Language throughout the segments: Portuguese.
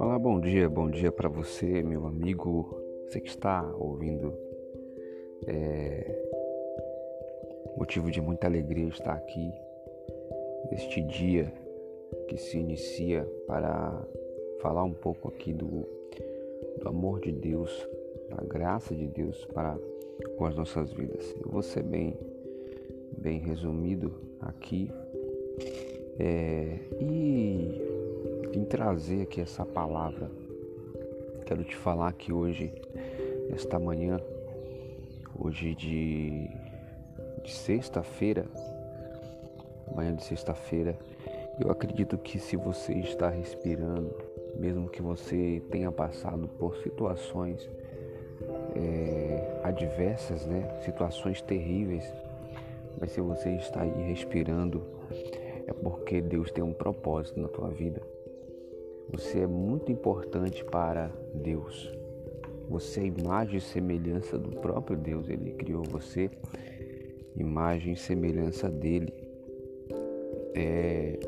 Bom dia, bom dia para você, meu amigo, você que está ouvindo. É motivo de muita alegria estar aqui neste dia que se inicia para falar um pouco aqui do, do amor de Deus, da graça de Deus para com as nossas vidas. Eu vou ser bem, bem resumido aqui é, e trazer aqui essa palavra. Quero te falar que hoje, esta manhã, hoje de, de sexta-feira, manhã de sexta-feira, eu acredito que se você está respirando, mesmo que você tenha passado por situações é, adversas, né? situações terríveis, mas se você está aí respirando, é porque Deus tem um propósito na tua vida. Você é muito importante para Deus. Você é imagem e semelhança do próprio Deus. Ele criou você, imagem e semelhança dele. É,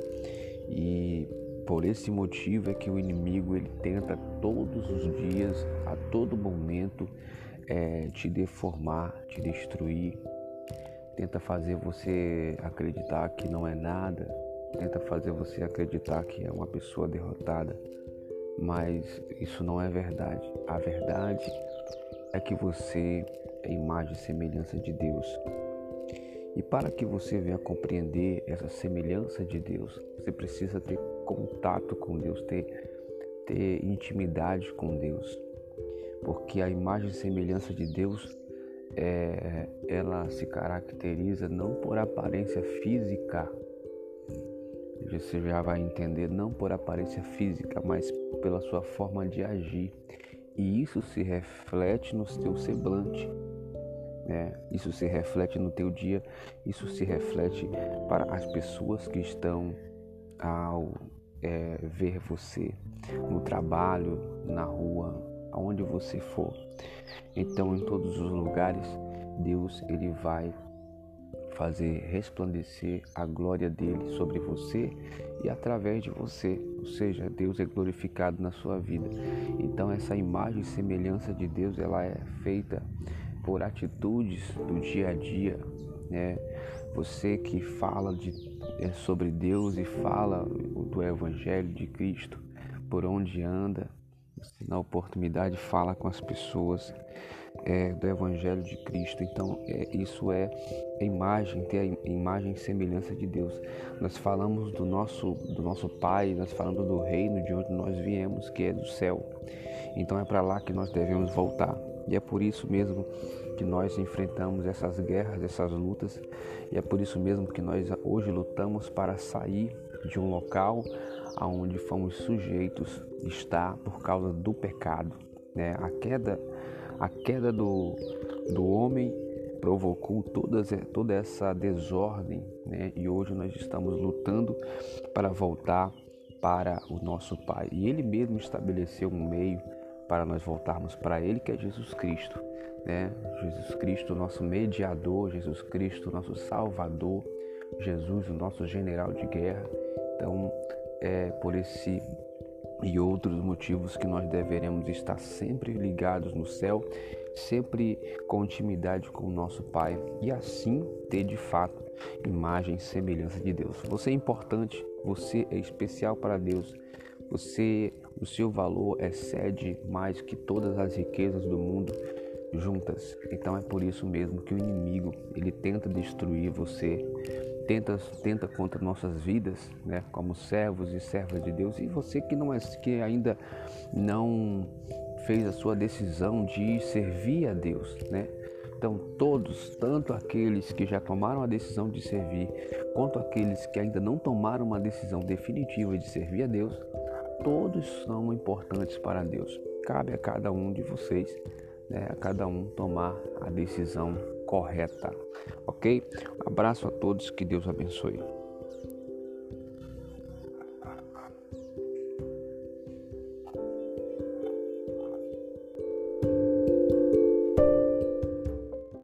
e por esse motivo é que o inimigo ele tenta todos os dias, a todo momento, é, te deformar, te destruir, tenta fazer você acreditar que não é nada, tenta fazer você acreditar que é uma pessoa derrotada, mas isso não é verdade. A verdade é que você é imagem e semelhança de Deus. E para que você venha compreender essa semelhança de Deus, você precisa ter contato com Deus, ter, ter intimidade com Deus. Porque a imagem e semelhança de Deus, é, ela se caracteriza não por aparência física, você já vai entender não por aparência física, mas pela sua forma de agir. E isso se reflete no teu semblante. Né? Isso se reflete no teu dia, isso se reflete para as pessoas que estão ao é, ver você no trabalho, na rua, aonde você for. Então, em todos os lugares, Deus ele vai fazer resplandecer a glória dele sobre você e através de você, ou seja, Deus é glorificado na sua vida. Então essa imagem e semelhança de Deus, ela é feita por atitudes do dia a dia, né? Você que fala de, é, sobre Deus e fala do Evangelho de Cristo, por onde anda, na oportunidade fala com as pessoas é, do Evangelho de Cristo. Então, é, isso é imagem, ter a imagem e semelhança de Deus. Nós falamos do nosso, do nosso Pai, nós falamos do reino de onde nós viemos, que é do céu. Então, é para lá que nós devemos voltar. E é por isso mesmo que nós enfrentamos essas guerras, essas lutas, e é por isso mesmo que nós hoje lutamos para sair de um local aonde fomos sujeitos está por causa do pecado. Né? A queda, a queda do, do homem provocou todas, toda essa desordem né? e hoje nós estamos lutando para voltar para o nosso Pai. E Ele mesmo estabeleceu um meio para nós voltarmos para Ele, que é Jesus Cristo. Né? Jesus Cristo, nosso mediador, Jesus Cristo, nosso Salvador, Jesus, o nosso general de guerra. Então, é por esse e outros motivos que nós deveremos estar sempre ligados no céu, sempre com intimidade com o nosso Pai e assim ter de fato imagem e semelhança de Deus. Você é importante, você é especial para Deus. Você, o seu valor excede mais que todas as riquezas do mundo juntas. Então é por isso mesmo que o inimigo, ele tenta destruir você, tenta, tenta contra nossas vidas, né, como servos e servas de Deus. E você que não é que ainda não fez a sua decisão de servir a Deus, né? Então, todos, tanto aqueles que já tomaram a decisão de servir, quanto aqueles que ainda não tomaram uma decisão definitiva de servir a Deus, todos são importantes para Deus. Cabe a cada um de vocês, né, a cada um tomar a decisão correta, ok? Um abraço a todos, que Deus abençoe.